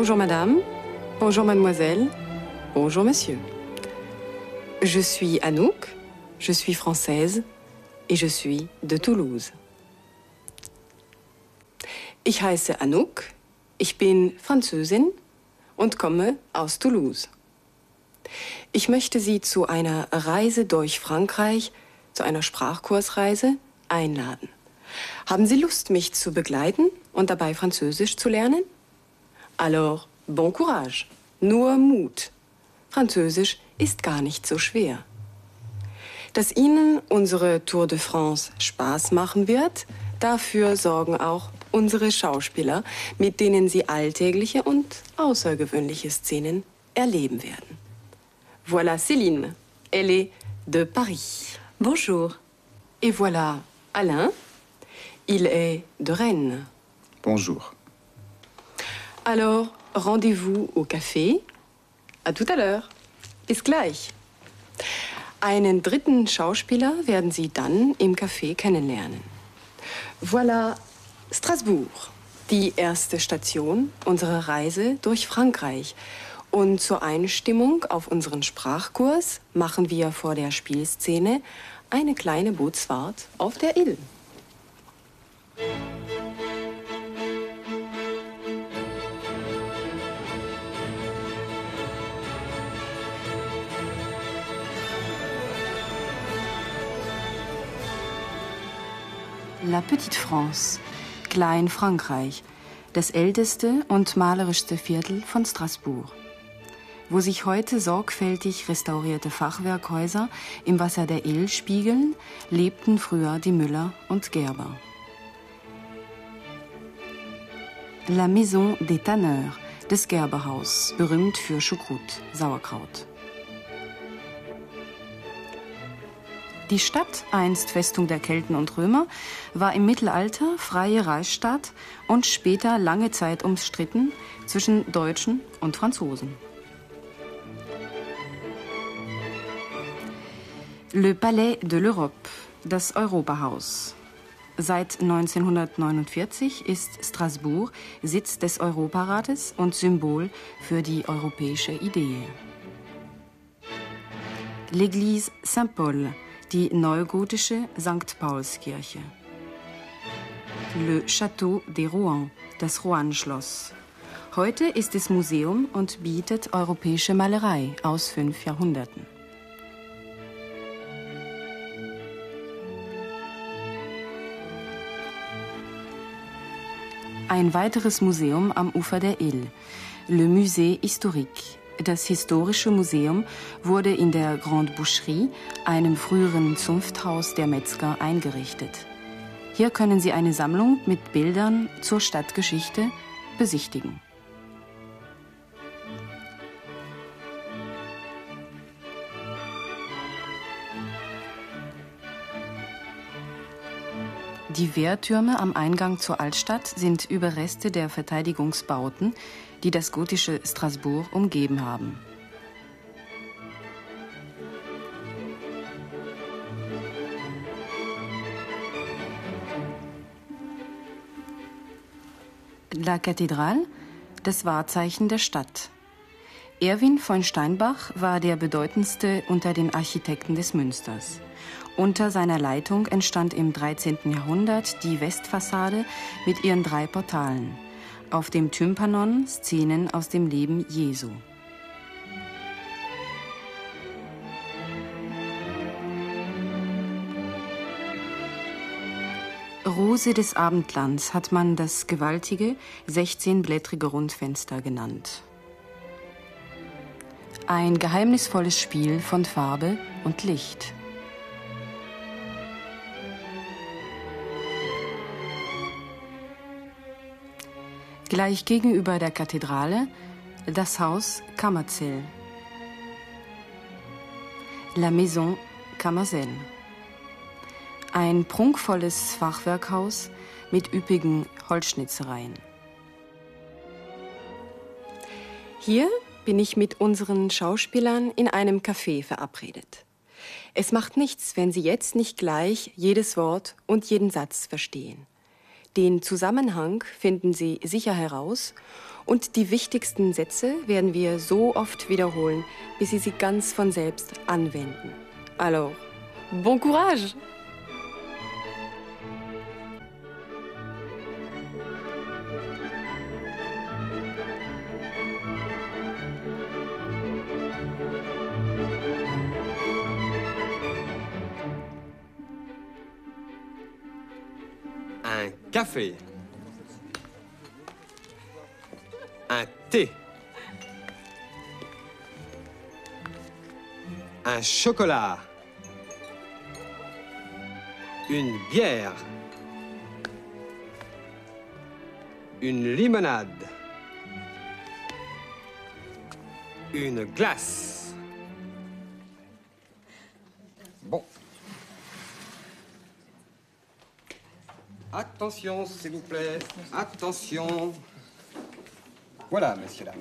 Bonjour madame, bonjour mademoiselle, bonjour monsieur. Je suis Anouk, je suis française et je suis de Toulouse. Ich heiße Anouk, ich bin Französin und komme aus Toulouse. Ich möchte Sie zu einer Reise durch Frankreich, zu einer Sprachkursreise einladen. Haben Sie Lust, mich zu begleiten und dabei Französisch zu lernen? Alors, bon courage, nur Mut. Französisch ist gar nicht so schwer. Dass Ihnen unsere Tour de France Spaß machen wird, dafür sorgen auch unsere Schauspieler, mit denen Sie alltägliche und außergewöhnliche Szenen erleben werden. Voilà Céline, elle est de Paris. Bonjour. Et voilà Alain, il est de Rennes. Bonjour. Alors, rendez-vous au café. À tout à l'heure. Bis gleich. Einen dritten Schauspieler werden Sie dann im Café kennenlernen. Voilà Strasbourg, die erste Station unserer Reise durch Frankreich. Und zur Einstimmung auf unseren Sprachkurs machen wir vor der Spielszene eine kleine Bootsfahrt auf der Ill. La Petite France, Klein Frankreich, das älteste und malerischste Viertel von Straßburg. Wo sich heute sorgfältig restaurierte Fachwerkhäuser im Wasser der Ill spiegeln, lebten früher die Müller und Gerber. La Maison des Tanneurs, das Gerberhaus, berühmt für Schukrut, Sauerkraut. Die Stadt, einst Festung der Kelten und Römer, war im Mittelalter freie Reichsstadt und später lange Zeit umstritten zwischen Deutschen und Franzosen. Le Palais de l'Europe, das Europahaus. Seit 1949 ist Straßburg Sitz des Europarates und Symbol für die europäische Idee. L'église Saint-Paul, die neugotische St. Paulskirche. Le Château de Rouen, das Rouen-Schloss. Heute ist es Museum und bietet europäische Malerei aus fünf Jahrhunderten. Ein weiteres Museum am Ufer der Ill, Le Musée Historique. Das Historische Museum wurde in der Grande Boucherie, einem früheren Zunfthaus der Metzger, eingerichtet. Hier können Sie eine Sammlung mit Bildern zur Stadtgeschichte besichtigen. Die Wehrtürme am Eingang zur Altstadt sind Überreste der Verteidigungsbauten, die das gotische Straßburg umgeben haben. La Cathédrale, das Wahrzeichen der Stadt. Erwin von Steinbach war der bedeutendste unter den Architekten des Münsters. Unter seiner Leitung entstand im 13. Jahrhundert die Westfassade mit ihren drei Portalen. Auf dem Tympanon Szenen aus dem Leben Jesu. Rose des Abendlands hat man das gewaltige, 16-blättrige Rundfenster genannt. Ein geheimnisvolles Spiel von Farbe und Licht. Gleich gegenüber der Kathedrale das Haus Kammerzell. La Maison Kammerzell. Ein prunkvolles Fachwerkhaus mit üppigen Holzschnitzereien. Hier bin ich mit unseren Schauspielern in einem Café verabredet. Es macht nichts, wenn Sie jetzt nicht gleich jedes Wort und jeden Satz verstehen. Den Zusammenhang finden Sie sicher heraus und die wichtigsten Sätze werden wir so oft wiederholen, bis Sie sie ganz von selbst anwenden. Alors, bon courage! Un thé. Un chocolat. Une bière. Une limonade. Une glace. Attention, s'il vous plaît. Attention. Voilà, messieurs, dames.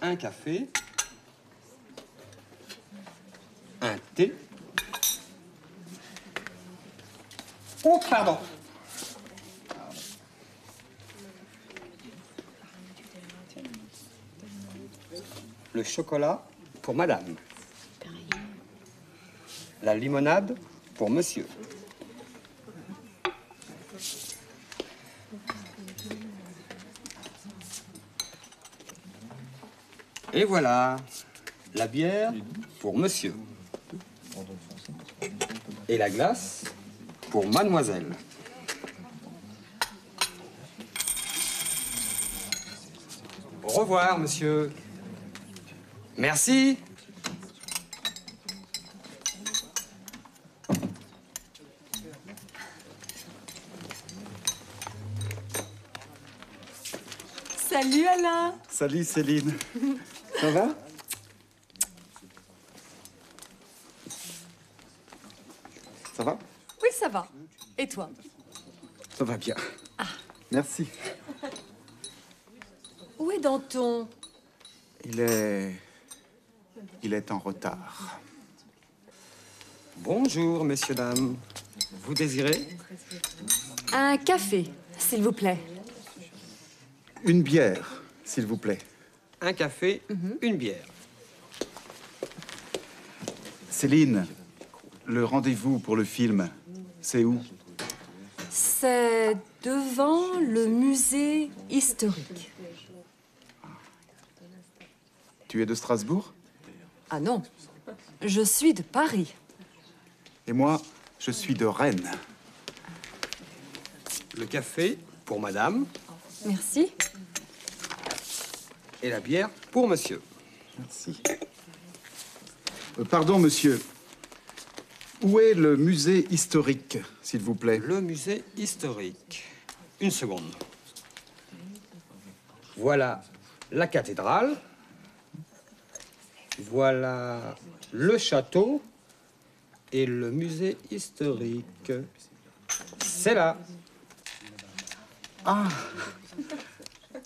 Un café. Un thé. Oh, pardon. Le chocolat pour madame. La limonade pour monsieur. Et voilà, la bière pour monsieur. Et la glace pour mademoiselle. Au revoir, monsieur. Merci. Salut Alain Salut Céline. Ça va? Ça va? Oui, ça va. Et toi? Ça va bien. Merci. Où est Danton? Il est... Il est en retard. Bonjour, messieurs, dames. Vous désirez? Un café, s'il vous plaît. Une bière, s'il vous plaît. Un café, une bière. Céline, le rendez-vous pour le film, c'est où? C'est devant le musée historique. Tu es de Strasbourg? Ah non, je suis de Paris. Et moi, je suis de Rennes. Le café pour madame Merci. Et la bière pour monsieur. Merci. Euh, pardon, monsieur. Où est le musée historique, s'il vous plaît? Le musée historique. Une seconde. Voilà la cathédrale. Voilà le château et le musée historique. C'est là.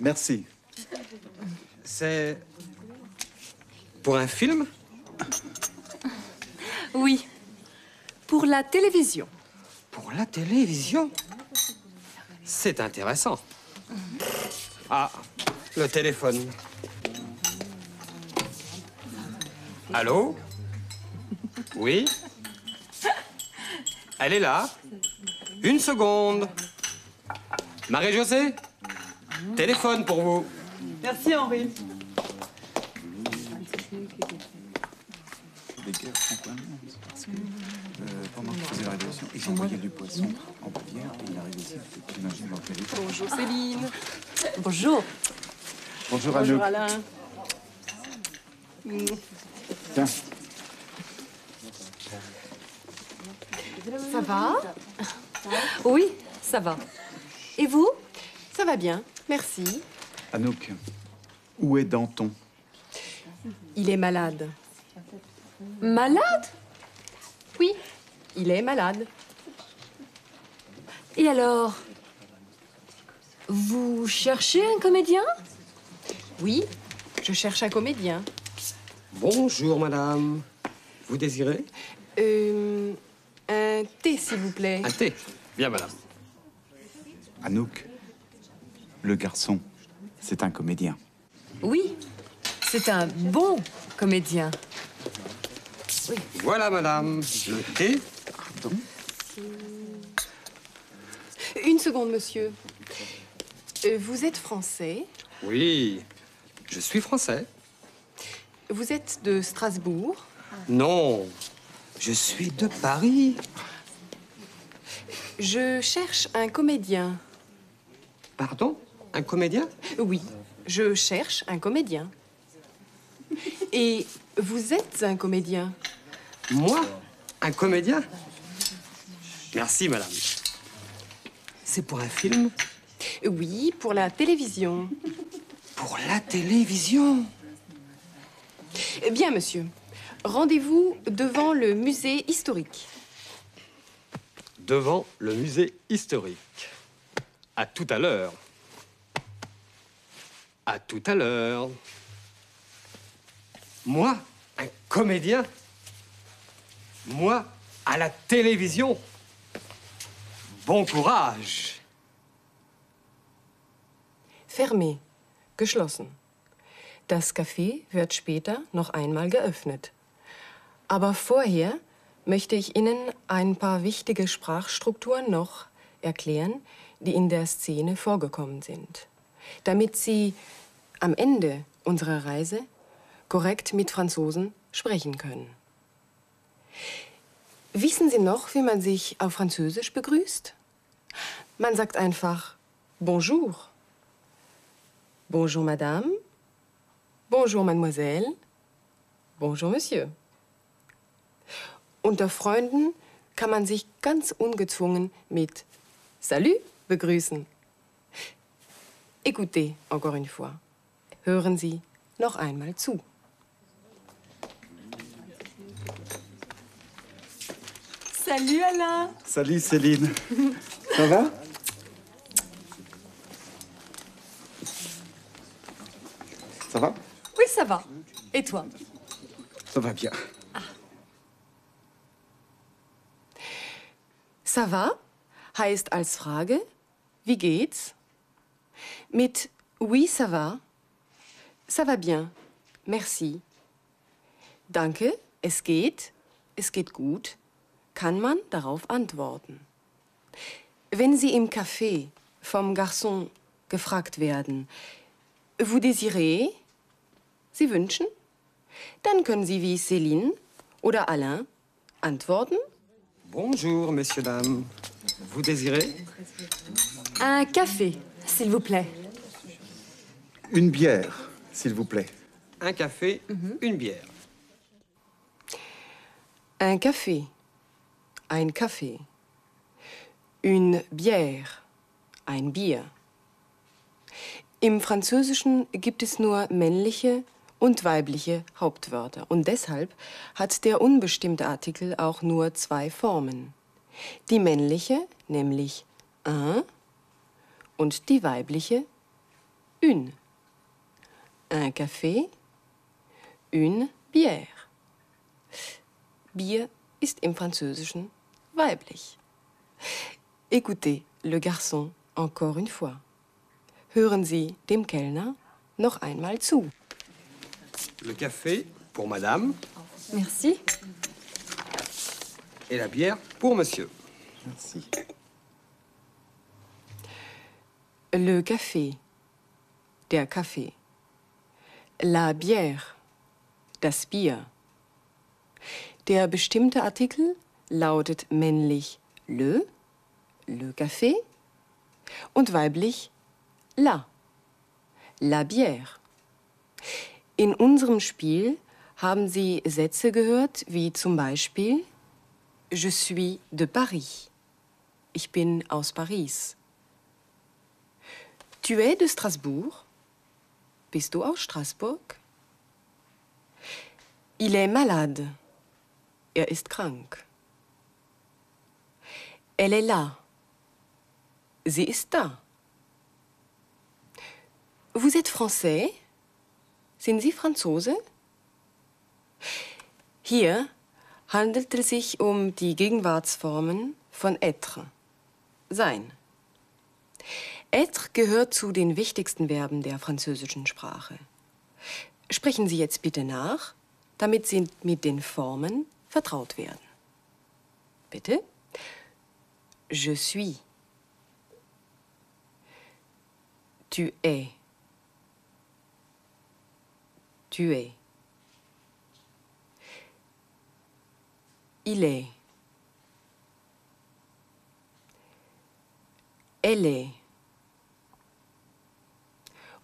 Merci. C'est pour un film? Oui, pour la télévision. Pour la télévision? C'est intéressant. Ah, le téléphone. Allô? Oui? Elle est là Une seconde. Marie-Josée? Téléphone pour vous. Merci Henri. pendant qu'il faisait la révolution, ils envoyaient du poisson en et il arrive ici. J'imagine dans. Bonjour Céline. Bonjour. Bonjour, Bonjour. Alain. Tiens, Ça va? Oui, ça va. Et vous? Ça va bien, merci. Anouk, où est Danton? Il est malade. Malade? Oui, il est malade. Et alors Vous cherchez un comédien? Oui, je cherche un comédien. Bonjour, madame. Vous désirez? Euh, un thé, s'il vous plaît. un thé Bien, madame. Anouk, le garçon, c'est un comédien. Oui, c'est un bon comédien. Voilà, madame, le thé. Une seconde, monsieur. Euh, Vous êtes français Oui, je suis français. Vous êtes de Strasbourg Non, je suis de Paris. Je cherche un comédien. Pardon? Un comédien Oui, je cherche un comédien. Et vous êtes un comédien Moi Un comédien Merci, madame. C'est pour un film Oui, pour la télévision. Pour la télévision Eh Bien, monsieur. Rendez-vous devant le musée historique. Devant le musée historique. À tout à l'heure. À tout à l'heure. Moi, un comédien Moi, à la télévision Bon courage Fermé. Geschlossen. Das Café wird später noch einmal geöffnet. Aber vorher möchte ich Ihnen ein paar wichtige Sprachstrukturen noch erklären, die in der Szene vorgekommen sind, damit Sie am Ende unserer Reise korrekt mit Franzosen sprechen können. Wissen Sie noch, wie man sich auf Französisch begrüßt? Man sagt einfach Bonjour. Bonjour, Madame. Bonjour, Mademoiselle. Bonjour, Monsieur. Unter Freunden kann man sich ganz ungezwungen mit Salut begrüßen. Écoutez encore une fois. Hören Sie noch einmal zu. Salut Alain Salut Céline. Ça va? Ça va? Oui, ça va. Et toi? Ça va bien. Ça va? Heißt als Frage, wie geht's? Mit oui, ça va. Ça va bien. Merci. Danke, es geht. Es geht gut. Kann man darauf antworten. Wenn Sie im Café vom Garçon gefragt werden, vous désirez? Sie wünschen? Dann können Sie wie Céline oder Alain antworten Bonjour, messieurs, dames. Vous désirez Un café, s'il vous plaît. Une bière, s'il vous plaît. Un café, une bière. Un café. Ein Kaffee. Une bière. Ein Bier. Im Französischen gibt es nur männliche und weibliche Hauptwörter. Und deshalb hat der unbestimmte Artikel auch nur zwei Formen. Die männliche, nämlich un, und die weibliche une. Un café, une bière. Bier ist im Französischen weiblich. Écoutez le garçon encore une fois. Hören Sie dem Kellner noch einmal zu. Le café pour madame Merci. et la bière pour monsieur. Merci. Le café, der Kaffee. La bière, das Bier. Der bestimmte Artikel lautet männlich le, le café, und weiblich la, la bière. In unserem Spiel haben Sie Sätze gehört, wie zum Beispiel Je suis de Paris. Ich bin aus Paris. Tu es de Strasbourg? Bist du aus Straßburg? Il est malade. Er ist krank. Elle est là. Sie ist da. Vous êtes français? Sind Sie Franzose? Hier handelt es sich um die Gegenwartsformen von être, sein. Être gehört zu den wichtigsten Verben der französischen Sprache. Sprechen Sie jetzt bitte nach, damit Sie mit den Formen vertraut werden. Bitte. Je suis. Tu es. Tu es. Il est. Elle est.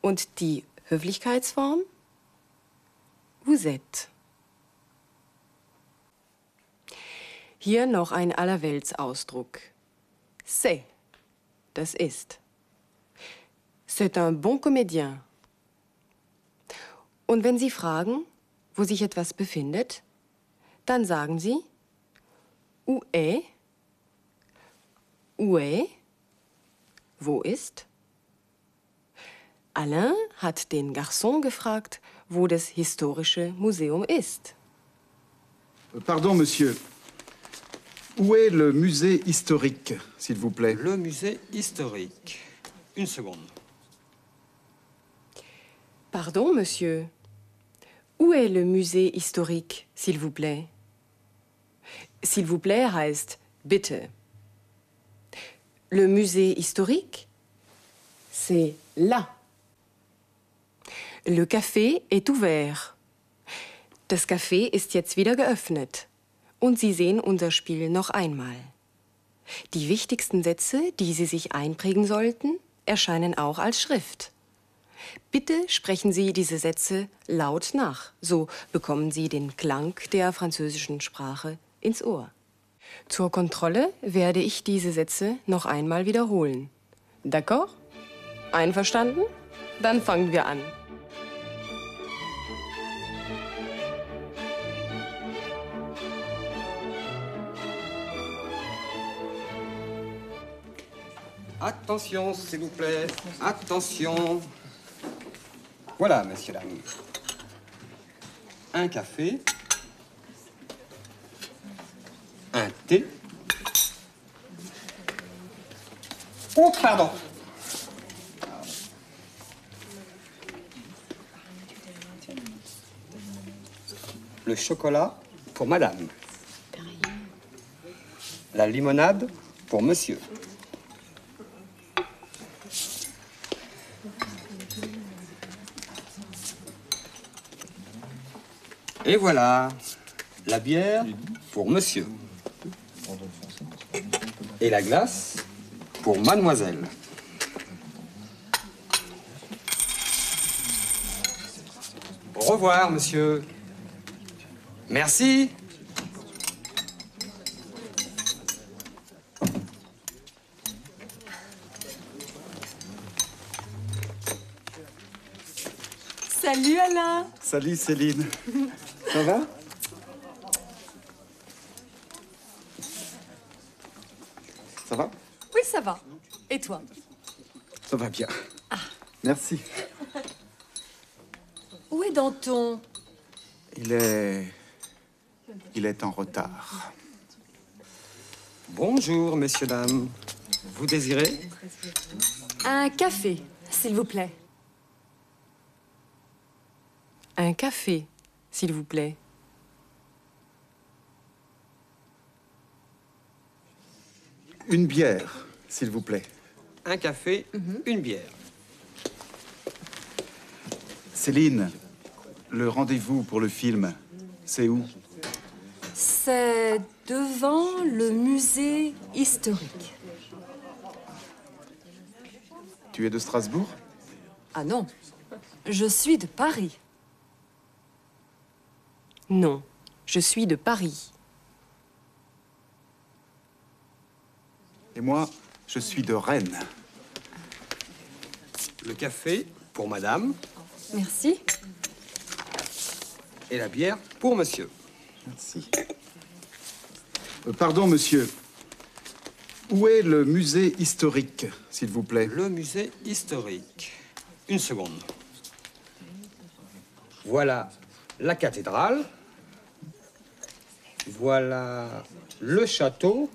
Und die Höflichkeitsform? Vous êtes. Hier noch ein Allerweltsausdruck. C'est. Das ist. C'est un bon comédien. Und wenn Sie fragen, wo sich etwas befindet, dann sagen Sie Où est? Où est? Wo ist? Alain hat den Garçon gefragt, wo das historische Museum ist. Pardon, monsieur. Où est le musée historique, s'il vous plaît? Le musée historique. Une seconde. Pardon, monsieur. Où est le musée historique, s'il vous plaît? S'il vous plaît heißt bitte. Le musée historique, c'est là. Le café est ouvert. Das Café ist jetzt wieder geöffnet. Und Sie sehen unser Spiel noch einmal. Die wichtigsten Sätze, die Sie sich einprägen sollten, erscheinen auch als Schrift. Bitte sprechen Sie diese Sätze laut nach. So bekommen Sie den Klang der französischen Sprache ins Ohr. Zur Kontrolle werde ich diese Sätze noch einmal wiederholen. D'accord? Einverstanden? Dann fangen wir an. Attention, s'il vous plaît. Attention. Voilà, messieurs, dames. Un café. Un thé. Oh, pardon. Le chocolat pour madame. La limonade pour monsieur. Et voilà, la bière pour monsieur. Et la glace pour mademoiselle. Au revoir, monsieur. Merci. Salut Alain Salut Céline. Ça va? Ça va? Oui, ça va. Et toi? Ça va bien. Merci. Où est Danton? Il est... Il est en retard. Bonjour, messieurs, dames. Vous désirez? Un café, s'il vous plaît. Un café, s'il vous plaît. Une bière, s'il vous plaît. Un café, une bière. Céline, le rendez-vous pour le film, c'est où? C'est devant le musée historique. Tu es de Strasbourg? Ah non, je suis de Paris. Non, je suis de Paris. Et moi, je suis de Rennes. Le café pour madame Merci. et la bière pour monsieur. Merci. Euh, pardon, monsieur. Où est le musée historique, s'il vous plaît? Le musée historique. Une seconde. Voilà la cathédrale. Voilà le château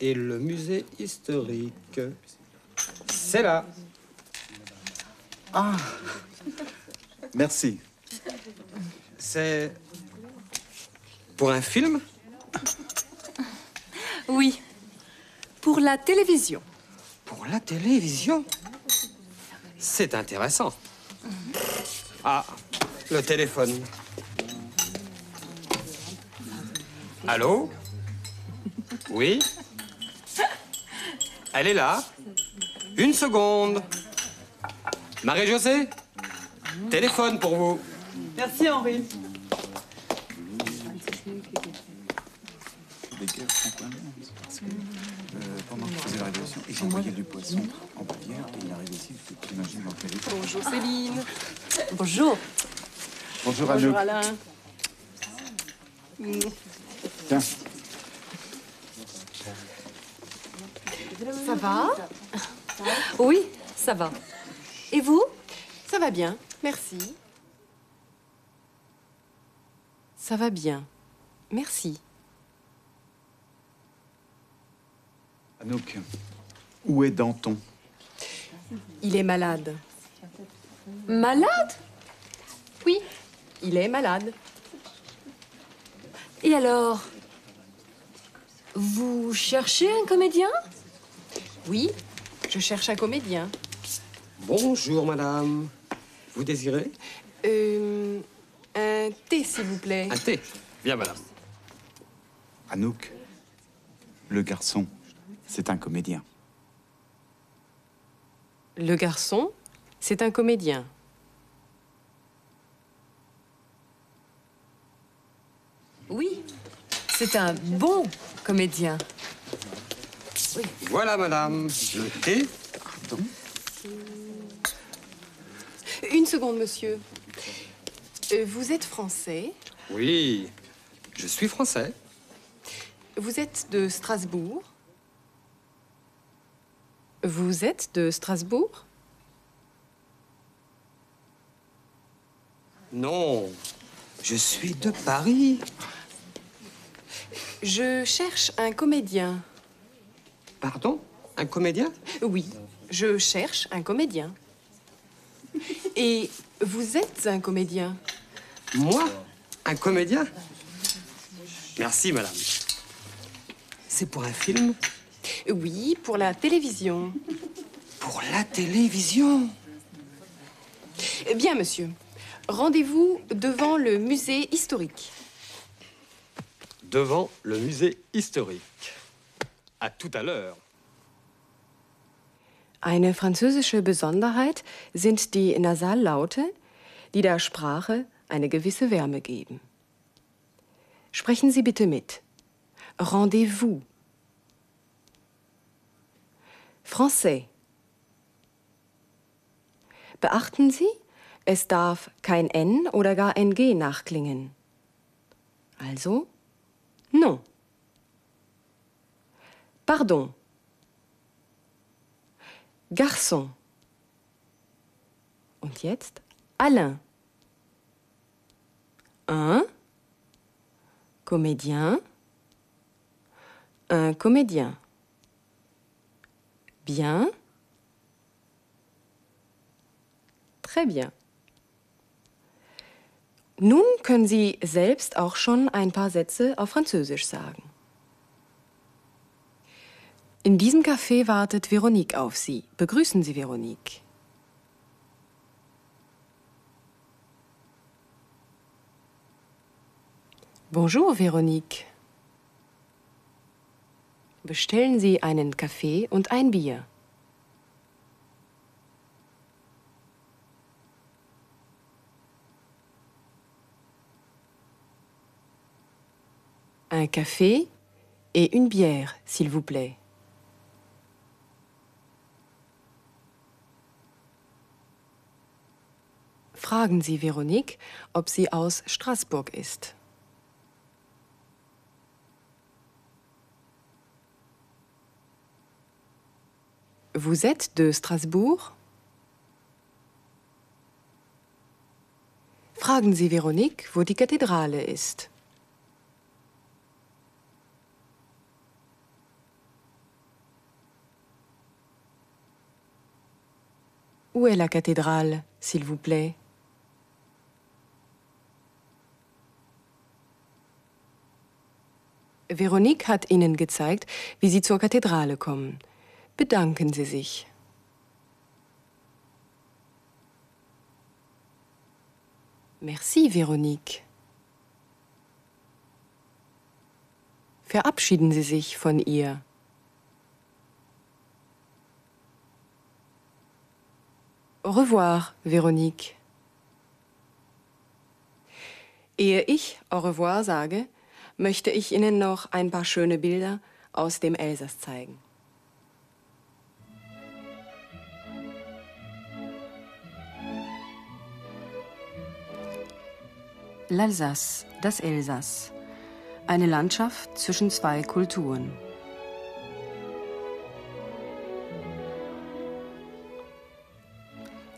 et le musée historique. C'est là. Merci. C'est pour un film? Oui. Pour la télévision. Pour la télévision? C'est intéressant. Ah, le téléphone. Allô Oui Elle est là Une seconde. Marie-Josée Téléphone pour vous. Merci Henri. Parce que euh, pendant qu'il faisait la révolution, il envoyait du poisson en Bavière et il arrive ici, tu t'imagines dans quel état. Bonjour Céline. Bonjour. Bonjour. Bonjour Alain. Tiens, Ça va Oui, ça va. Et vous? Ça va bien, merci. Ça va bien, merci. Anouk, où est Danton? Il est malade. Malade? Oui, il est malade. Et alors? Vous cherchez un comédien? Oui, je cherche un comédien. Bonjour, madame. Vous désirez? Euh, un thé, s'il vous plaît. un thé? Bien, madame. Anouk, le garçon, c'est un comédien. Le garçon, c'est un comédien. Oui. C'est un bon comédien. Voilà, madame. Le thé Une seconde, monsieur. Euh, vous êtes français. Oui, je suis français. Vous êtes de Strasbourg. Vous êtes de Strasbourg Non, je suis de Paris. Je cherche un comédien. Pardon? Un comédien? Oui, je cherche un comédien. Et vous êtes un comédien? Moi? Un comédien? Merci, madame. C'est pour un film? Oui, pour la télévision. Pour la télévision? Bien, monsieur. Rendez-vous devant le musée historique. Devant le musée historique. À tout à l'heure. Eine französische Besonderheit sind die Nasallaute, die der Sprache eine gewisse Wärme geben. Sprechen Sie bitte mit. Rendez-vous. Français. Beachten Sie, es darf kein N oder gar NG nachklingen. Also, non. Pardon. Garçon. Und jetzt Alain. Un comédien. Un comédien. Bien. Très bien. Nun können Sie selbst auch schon ein paar Sätze auf Französisch sagen. In diesem Café wartet Veronique auf Sie. Begrüßen Sie Veronique. Bonjour, Veronique. Bestellen Sie einen Kaffee und ein Bier. Café et une bière, s'il vous plaît. Fragen Sie Veronique, ob sie aus Straßburg ist. Vous êtes de Strasbourg? Fragen Sie Veronique, wo die Kathedrale ist. Où est la cathédrale, s'il vous plaît Veronique hat Ihnen gezeigt, wie Sie zur Kathedrale kommen. Bedanken Sie sich. Merci, Veronique. Verabschieden Sie sich von ihr. Au revoir, Veronique. Ehe ich Au revoir sage, möchte ich Ihnen noch ein paar schöne Bilder aus dem Elsass zeigen. L'Alsace, das Elsass. Eine Landschaft zwischen zwei Kulturen.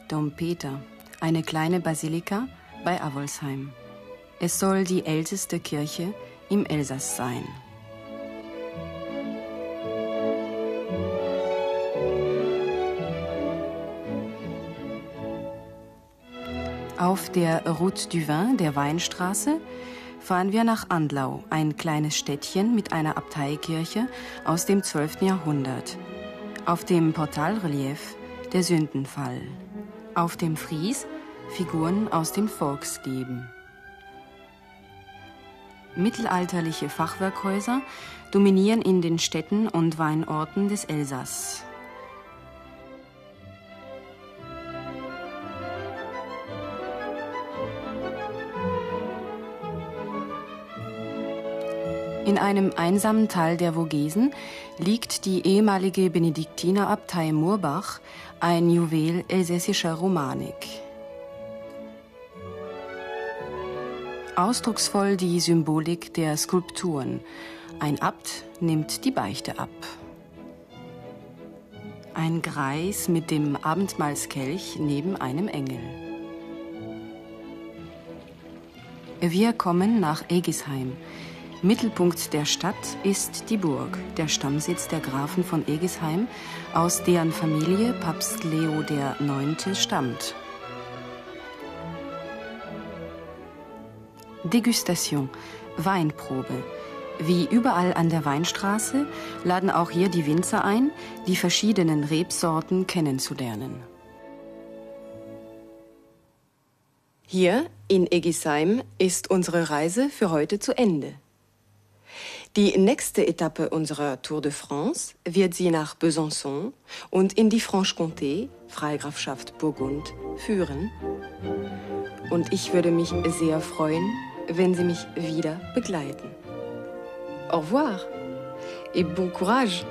Dom Peter, eine kleine Basilika bei Avolsheim. Es soll die älteste Kirche im Elsass sein. Auf der Route du Vin, der Weinstraße, fahren wir nach Andlau, ein kleines Städtchen mit einer Abteikirche aus dem 12. Jahrhundert. Auf dem Portalrelief der Sündenfall. Auf dem Fries Figuren aus dem Volksleben. Mittelalterliche Fachwerkhäuser dominieren in den Städten und Weinorten des Elsass. In einem einsamen Tal der Vogesen liegt die ehemalige Benediktinerabtei Murbach, ein Juwel elsässischer Romanik. Ausdrucksvoll die Symbolik der Skulpturen. Ein Abt nimmt die Beichte ab. Ein Greis mit dem Abendmahlskelch neben einem Engel. Wir kommen nach Egisheim. Mittelpunkt der Stadt ist die Burg, der Stammsitz der Grafen von Egisheim, aus deren Familie Papst Leo IX. stammt. Degustation, Weinprobe. Wie überall an der Weinstraße laden auch hier die Winzer ein, die verschiedenen Rebsorten kennenzulernen. Hier in Egisheim ist unsere Reise für heute zu Ende. Die nächste Etappe unserer Tour de France wird sie nach Besançon und in die Franche-Comté, Freigrafschaft Burgund, führen. Und ich würde mich sehr freuen, wenn Sie mich wieder begleiten. Au revoir et bon courage!